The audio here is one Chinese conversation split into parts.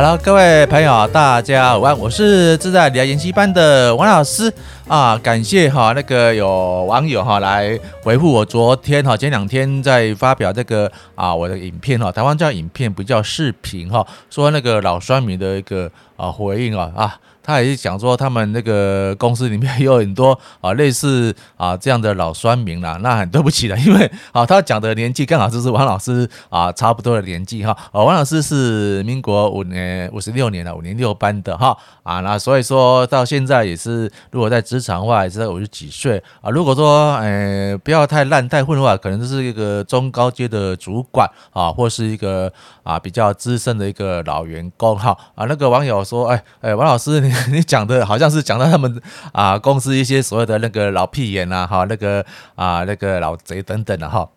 Hello，各位朋友，大家好，我是自在聊研习班的王老师啊。感谢哈那个有网友哈来回复我昨天哈前两天在发表这个啊我的影片哈，台湾叫影片不叫视频哈，说那个老酸民的一个啊回应啊啊。他也是讲说，他们那个公司里面有很多啊类似啊这样的老酸民啦。那很对不起了，因为啊他讲的年纪刚好就是王老师啊差不多的年纪哈。啊，王老师是民国五年五十六年了，五年六班的哈啊。那所以说到现在也是，如果在职场的话，也是在五十几岁啊。如果说呃不要太烂太混的话，可能就是一个中高阶的主管啊，或是一个啊比较资深的一个老员工哈啊。那个网友说，哎哎，王老师你。你讲的好像是讲到他们啊公司一些所有的那个老屁眼啊哈，那个啊那个老贼等等的哈。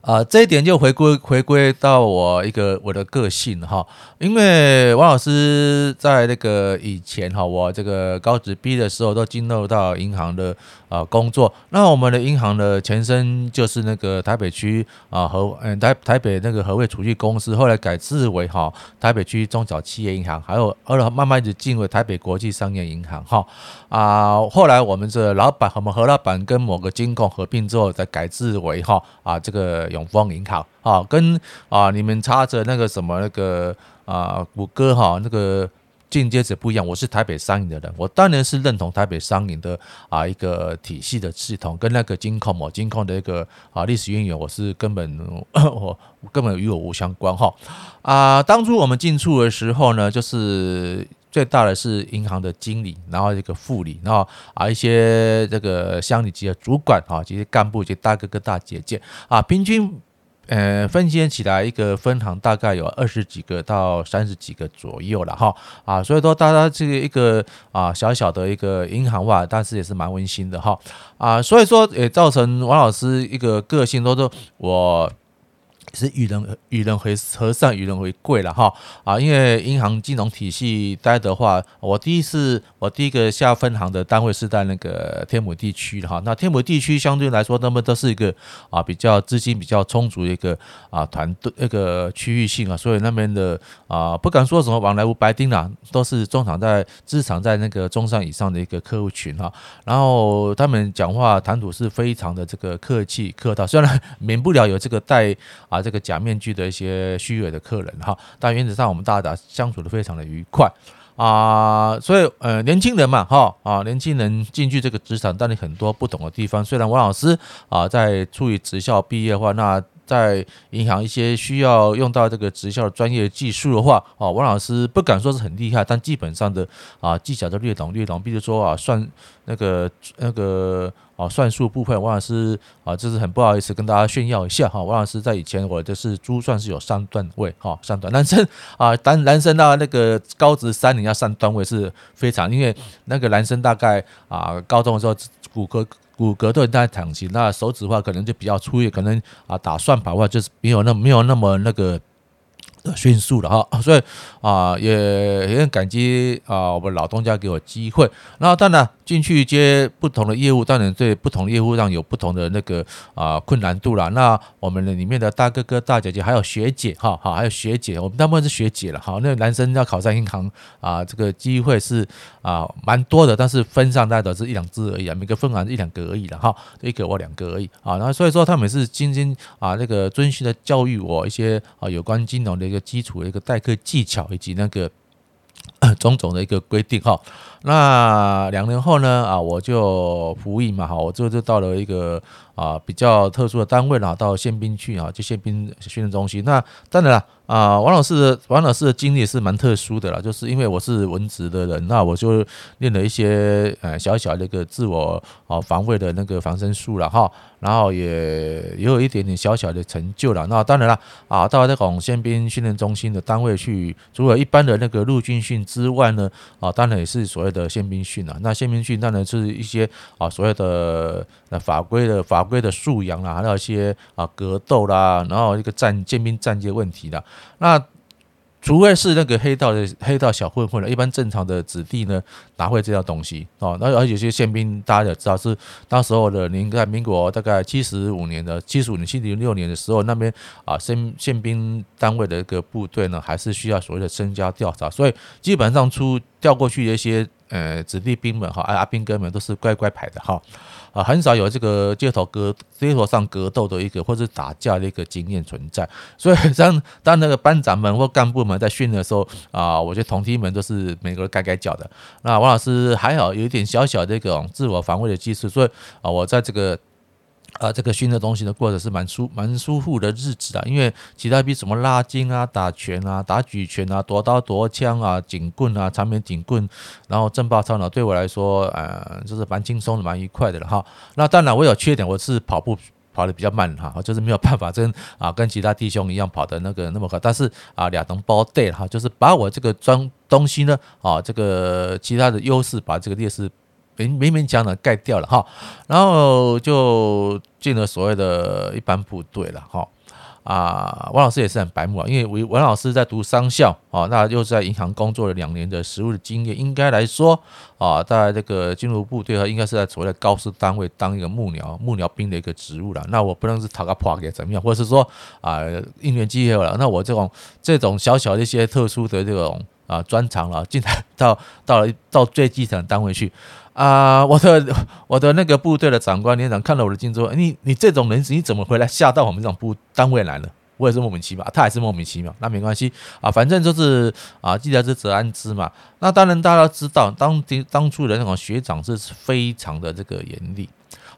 啊，这一点就回归回归到我一个我的个性哈，因为王老师在那个以前哈，我这个高职毕业的时候都进入到银行的啊工作。那我们的银行的前身就是那个台北区啊和嗯台台北那个和味储蓄公司，后来改制为哈台北区中小企业银行，还有后来慢慢的进入台北国际商业银行哈啊。后来我们这老板我们何老板跟某个金控合并之后，再改制为哈啊这个。永丰银行啊，跟啊你们插着那个什么那个啊谷歌哈那个进阶者不一样。我是台北商银的人，我当然是认同台北商银的啊一个体系的系统，跟那个金控哦金控的一个啊历史渊源，我是根本 我根本与我无相关哈啊。当初我们进出的时候呢，就是。最大的是银行的经理，然后一个副理，然后啊一些这个乡里级的主管啊，这些干部、一些大哥哥、大姐姐啊，平均呃分间起来，一个分行大概有二十几个到三十几个左右了哈啊，所以说大家这个一个啊小小的一个银行吧，但是也是蛮温馨的哈啊，所以说也造成王老师一个个性都说我。是与人与人为和善，与人为贵了哈啊！因为银行金融体系待的话，我第一次我第一个下分行的单位是在那个天母地区的哈。那天母地区相对来说，那么都是一个啊比较资金比较充足的一个啊团队一个区域性啊，所以那边的啊不敢说什么往来无白丁啦，都是中场在资产在那个中上以上的一个客户群哈。然后他们讲话谈吐是非常的这个客气客套，虽然免不了有这个带啊。这个假面具的一些虚伪的客人哈，但原则上我们大家相处的非常的愉快啊，所以呃年轻人嘛哈啊年轻人进去这个职场，当然很多不懂的地方。虽然王老师啊在处于职校毕业的话，那在银行一些需要用到这个职校专业技术的话，啊王老师不敢说是很厉害，但基本上的啊技巧都略懂略懂。比如说啊算那个那个。啊，算术部分，王老师啊，这是很不好意思跟大家炫耀一下哈。王老师在以前我就是珠算是有三段位哈，三段男生啊，单男生到那个高职三年要三段位是非常，因为那个男生大概啊高中的时候骨骼骨骼都在长形，那手指的话可能就比较粗，也可能啊打算盘的话就是没有那没有那么那个的。迅速了哈，所以啊也也很感激啊我们老东家给我机会。然后当然进去接不同的业务，当然对不同的业务上有不同的那个啊困难度了。那我们的里面的大哥哥大姐姐还有学姐哈，好还有学姐，我们大部分是学姐了。好，那男生要考上银行啊，这个机会是啊蛮多的，但是分上大概都是一两只而已啊，每个分行一两个而已了哈，一个或两个而已啊。然后所以说他们是精心啊那个遵循的教育我一些啊有关金融的。一个基础的一个代课技巧，以及那个 种种的一个规定哈。那两年后呢啊，我就服役嘛哈，我就就到了一个啊比较特殊的单位啦，到宪兵去啊，就宪兵训练中心。那当然了。啊，王老师的王老师的经历是蛮特殊的啦，就是因为我是文职的人，那我就练了一些呃小小的一个自我啊防卫的那个防身术了哈，然后也也有一点点小小的成就了。那当然了啊，到这种宪兵训练中心的单位去，除了一般的那个陆军训之外呢，啊，当然也是所谓的宪兵训啊。那宪兵训当然是一些啊所谓的法规的法规的素养啦，还有一些啊格斗啦，然后一个战建兵战阶问题的。那除非是那个黑道的黑道小混混了，一般正常的子弟呢，拿会这样东西哦？那而有些宪兵，大家也知道是那时候的，您在民国大概七十五年的七十五年、七零六年的时候，那边啊，宪宪兵单位的一个部队呢，还是需要所谓的身家调查，所以基本上出调过去的一些呃子弟兵们哈，阿阿兵哥们都是乖乖牌的哈。啊，很少有这个街头格街头上格斗的一个，或者打架的一个经验存在。所以当当那个班长们或干部们在训的时候啊，我觉得同梯们都是每个人该该叫的。那王老师还好有一点小小的这种自我防卫的技术，所以啊，我在这个。啊，这个训的东西呢，过的是蛮舒蛮舒服的日子啊。因为其他比什么拉筋啊、打拳啊、打举拳啊、夺刀夺枪啊、警棍啊、长柄警棍，然后正爆超脑，对我来说，呃，就是蛮轻松的、蛮愉快的了哈。那当然我有缺点，我是跑步跑得比较慢哈，就是没有办法跟啊跟其他弟兄一样跑的那个那么快。但是啊，俩同胞对哈，就是把我这个装东西呢，啊，这个其他的优势把这个劣势。勉勉勉强的盖掉了哈，然后就进了所谓的一般部队了哈啊，王老师也是很白目啊，因为王王老师在读商校啊，那又在银行工作了两年的实务的经验，应该来说啊，在这个进入部队啊，应该是在所谓的高师单位当一个幕僚幕僚兵的一个职务了。那我不能是讨个破给怎么样，或者是说啊应援机会了，那我这种这种小小的一些特殊的这种啊专长了，进来到到了到最基层单位去。啊，我的我的那个部队的长官连长看了我的进度，你你这种人你怎么回来下到我们这种部单位来了？我也是莫名其妙，他也是莫名其妙，那没关系啊，反正就是啊，既来之则安之嘛。那当然大家知道，当当初的那种学长是非常的这个严厉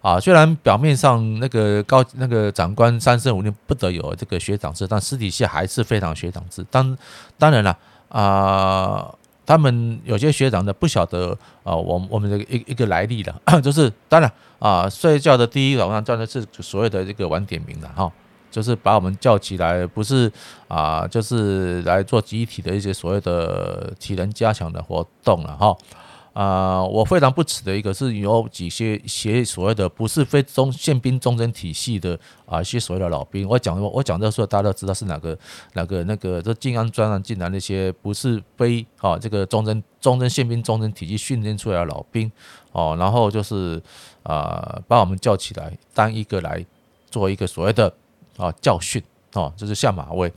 啊，虽然表面上那个高那个长官三申五令不得有这个学长制，但私底下还是非常学长制。当当然了啊。他们有些学长呢，不晓得啊，我我们的一一个来历的，就是当然啊，睡觉的第一早上叫的是所谓的这个晚点名的哈，就是把我们叫起来，不是啊，就是来做集体的一些所谓的体能加强的活动了哈。啊、我非常不耻的一个是有几些些所谓的不是非中宪兵忠贞体系的啊，一些所谓的老兵，我讲我讲的时候，大家都知道是哪个哪个那个这静安专案进来那些不是非啊这个忠贞忠贞宪兵忠贞体系训练出来的老兵哦，然后就是啊把我们叫起来，当一个来做一个所谓的啊教训哦，就是下马威。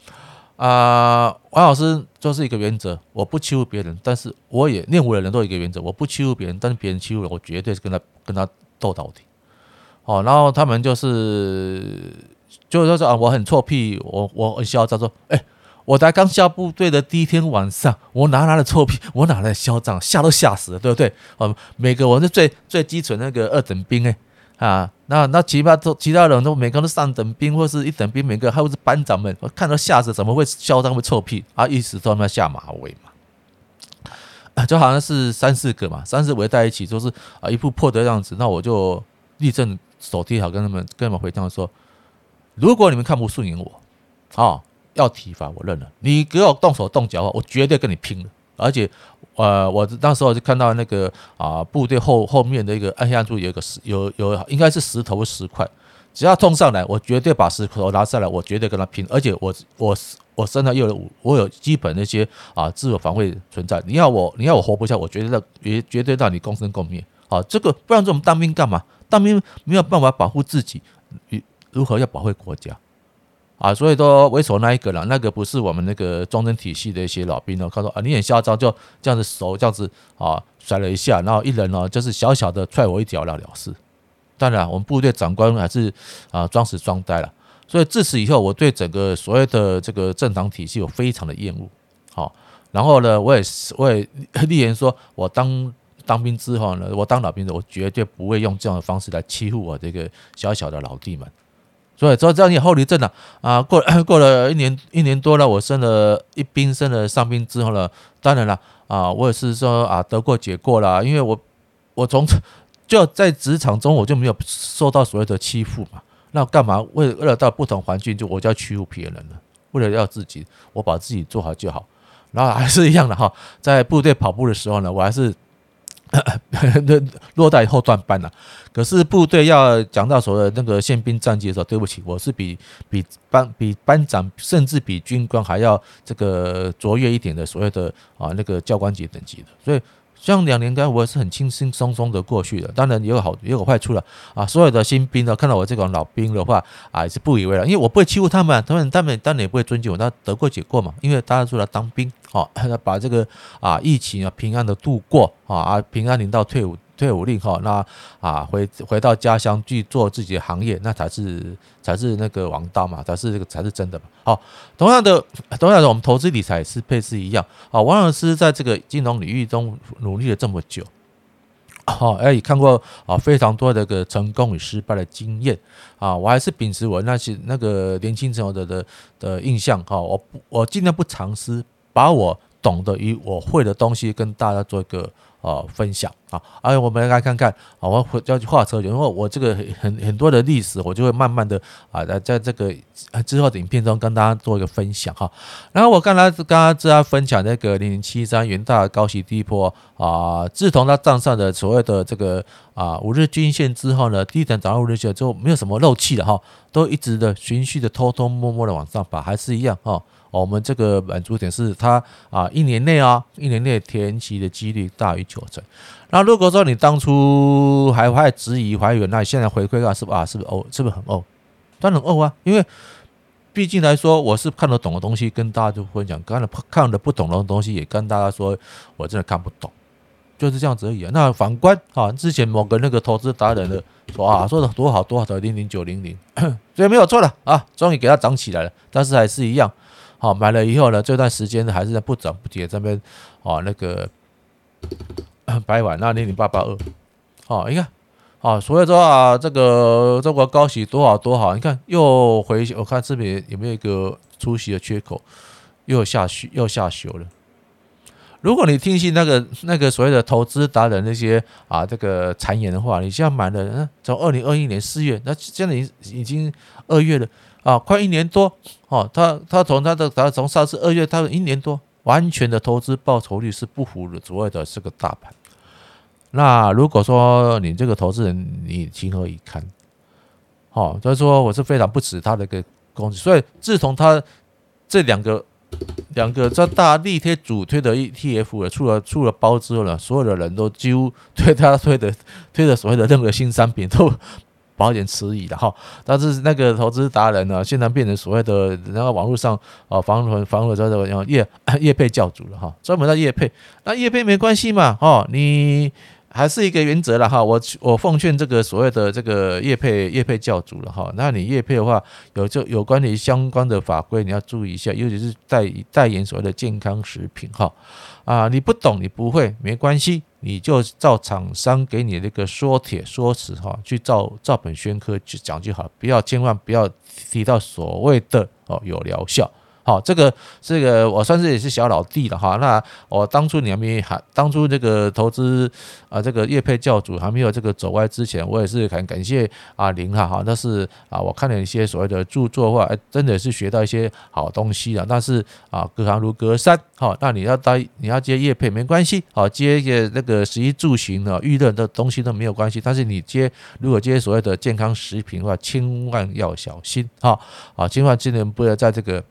啊、呃，王老师就是一个原则，我不欺负别人，但是我也练武的人都有一个原则，我不欺负别人，但是别人欺负了我，绝对是跟他跟他斗到底。哦，然后他们就是就是说啊，我很臭屁，我我很嚣张，说，哎，我才刚下部队的第一天晚上，我哪来的臭屁，我哪来的嚣张，吓都吓死了，对不对？哦，每个我是最最基础那个二等兵哎。啊，那那其他都其他人都每个都上等兵或是一等兵，每个还有是班长们，我看到吓死，怎么会嚣张会臭屁啊？一直都在那下马威嘛，就好像是三四个嘛，三四围在一起，就是啊一副破的样子。那我就立正手提好，跟他们跟他们回讲说，如果你们看不顺眼我，啊，要体罚我认了，你给我动手动脚，我绝对跟你拼了，而且。呃，我当时我就看到那个啊，部队后后面的一个暗黑暗处有一个石，有有应该是石头石块，只要冲上来，我绝对把石头拿下来，我绝对跟他拼，而且我我我身上又有我有基本那些啊自我防卫存在，你要我你要我活不下，我绝对让绝绝对让你共生共灭啊！这个不然说我们当兵干嘛？当兵没有办法保护自己，如何要保卫国家？啊，所以说为首那一个了，那个不是我们那个忠贞体系的一些老兵呢。他说啊，你很嚣张，就这样子手这样子啊甩了一下，然后一人呢就是小小的踹我一脚了了事。当然，我们部队长官还是啊装死装呆了。所以自此以后，我对整个所谓的这个政党体系有非常的厌恶。好，然后呢，我也我也立言说，我当当兵之后呢，我当老兵的，我绝对不会用这样的方式来欺负我这个小小的老弟们。所以，说这样有后遗症了啊！过 过了一年一年多了，我升了一兵，升了上兵之后呢，当然了啊，我也是说啊，得过且过了，因为我我从 就在职场中我就没有受到所谓的欺负嘛，那干嘛为为了到不同环境就我就要欺负别人呢？为了要自己，我把自己做好就好。然后还是一样的哈，在部队跑步的时候呢，我还是 落在后段班了。可是部队要讲到所谓的那个宪兵战绩的时候，对不起，我是比比班比班长，甚至比军官还要这个卓越一点的所谓的啊那个教官级等级的，所以。像两年该，我也是很轻轻松松的过去的。当然也有好，也有坏处了啊！所有的新兵呢，看到我这种老兵的话啊，也是不以为然，因为我不会欺负他们，他们他们当然也不会尊敬我。那得过且过嘛，因为大家出来当兵，啊，把这个啊疫情啊平安的度过啊啊，平安领到退伍。退伍令哈，那啊回回到家乡去做自己的行业，那才是才是那个王道嘛，才是这个才是真的嘛。好，同样的，同样的，我们投资理财是配置一样。啊，王老师在这个金融领域中努力了这么久，好，哎，也看过啊非常多的一个成功与失败的经验啊，我还是秉持我那些那个年轻时候的的的印象哈，我我尽量不藏私，把我懂得与我会的东西跟大家做一个。哦，分享啊！哎，我们来看看啊，我要去画车，因为我这个很很多的历史，我就会慢慢的啊，在在这个之后的影片中跟大家做一个分享哈。然后我刚才刚刚跟大家分享那个零零七三元大高息低波啊，自从它站上的所谓的这个啊五日均线之后呢，低点涨到五日线之后，没有什么漏气的哈，都一直的循序的偷偷摸摸的往上爬，还是一样哈。我们这个满足点是它啊，一年内啊，一年内填息的几率大于九成。那如果说你当初还还质疑怀疑，那你现在回馈啊，是不啊？是不是哦？是不是很哦？当然哦啊，因为毕竟来说，我是看得懂的东西跟大家就分享，看了看得不懂的东西也跟大家说，我真的看不懂，就是这样子而已啊。那反观啊，之前某个那个投资达人的说啊，说的多好多好的零零九零零，所以没有错了啊，终于给它涨起来了，但是还是一样。好，买了以后呢，这段时间呢还是在不涨不跌这边，哦，那个白碗那零零八八二，哦，你看，哦，所以说啊，这个中国高息多好多好，你看又回，我看这边有没有一个出息的缺口，又下去又下修了。如果你听信那个那个所谓的投资达人那些啊这个谗言的话，你现在买了，嗯，从二零二一年四月，那现在已已经二月了。啊，快一年多哦，他他从他的他从上次二月，他一年多完全的投资报酬率是不符的所谓的这个大盘。那如果说你这个投资人你情何以堪？哦，所以说我是非常不齿他的一个攻击。所以自从他这两个两个这大力推主推的 ETF 了出了出了包之后呢，所有的人都几乎推他推的推的所谓的任何新商品都。保点迟疑的哈，但是那个投资达人呢，现在变成所谓的那个网络上啊，房房房子这种业业配教主了哈，专门在业配，那业配没关系嘛，哈，你还是一个原则了哈，我我奉劝这个所谓的这个业配业配教主了哈，那你业配的话，有就有关于相关的法规你要注意一下，尤其是代代言所谓的健康食品哈，啊，你不懂你不会没关系。你就照厂商给你那个说帖说辞哈，去照照本宣科去讲就好，不要千万不要提到所谓的哦有疗效。好，这个这个我算是也是小老弟了哈。那我当初你还没还当初这个投资啊，这个叶配教主还没有这个走歪之前，我也是很感谢阿林哈哈。但是啊，我看了一些所谓的著作的话，哎，真的是学到一些好东西了。但是啊，隔行如隔山。好，那你要当你要接叶配没关系，好接一些那个食衣住行的娱乐的东西都没有关系。但是你接如果接所谓的健康食品的话，千万要小心哈。啊，千万千万不要在这个。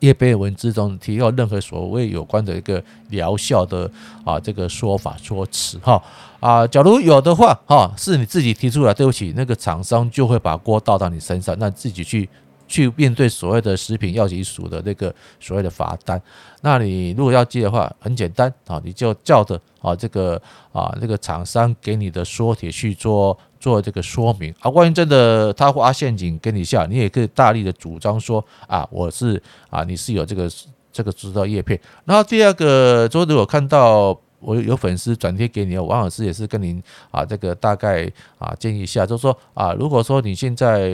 业配文字中提到任何所谓有关的一个疗效的啊这个说法说辞哈。啊，假如有的话哈，是你自己提出来，对不起，那个厂商就会把锅倒到你身上，那自己去去面对所谓的食品药剂署的那个所谓的罚单。那你如果要接的话，很简单啊，你就照着啊这个啊那个厂商给你的说帖去做。做这个说明啊，万一真的他挖陷阱给你下，你也可以大力的主张说啊，我是啊，你是有这个这个知道业配。然后第二个，周日我看到我有粉丝转贴给你，王老师也是跟您啊这个大概啊建议一下，就是说啊，如果说你现在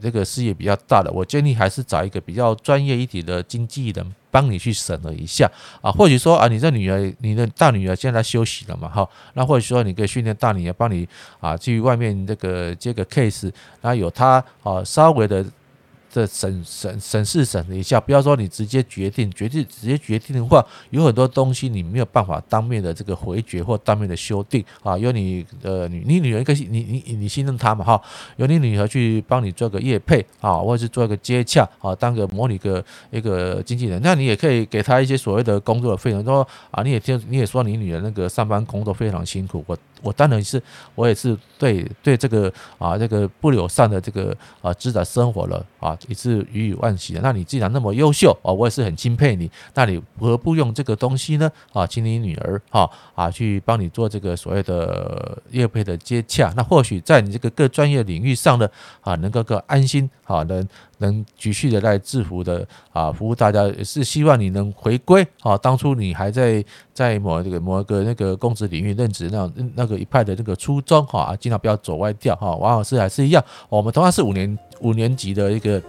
这个事业比较大的，我建议还是找一个比较专业一点的经纪人。帮你去审核一下啊，或许说啊，你这女儿，你的大女儿现在休息了嘛，哈，那或许说你可以训练大女儿帮你啊，去外面这个接个 case，然后有她啊稍微的这审审审视审一下，不要说你直接决定，决定直接决定的话，有很多东西你没有办法当面的这个回绝或当面的修订啊。由你呃你你女儿可以你你你信任她嘛哈，由你女儿去帮你做个业配啊，或者是做一个接洽啊，当个模拟个一个经纪人，那你也可以给她一些所谓的工作的费用，说啊你也听你也说你女儿那个上班工作非常辛苦，我我当然是我也是对对这个啊这个不友善的这个啊指导生活了啊。也是予以惋惜的。那你既然那么优秀啊，我也是很钦佩你。那你何不用这个东西呢？啊，请你女儿哈啊去帮你做这个所谓的业配的接洽。那或许在你这个各专业领域上呢啊，能够更安心啊，能能继续的来制服的啊，服务大家。也是希望你能回归啊，当初你还在在某一个某一个那个公职领域任职那那个一派的那个初衷哈啊，尽量不要走歪掉哈。王老师还是一样，我们同样是五年五年级的一个。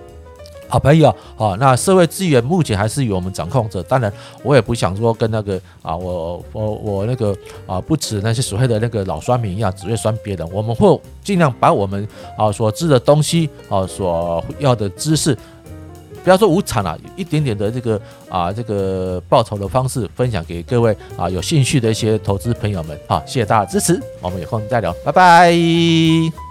好朋友，好，那社会资源目前还是由我们掌控着。当然，我也不想说跟那个啊，我我我那个啊，不止那些所谓的那个老酸民一样，只会酸别人。我们会尽量把我们啊所知的东西啊，所要的知识，不要说无偿了，一点点的这个啊这个报酬的方式分享给各位啊有兴趣的一些投资朋友们。好，谢谢大家支持，我们有空再聊，拜拜。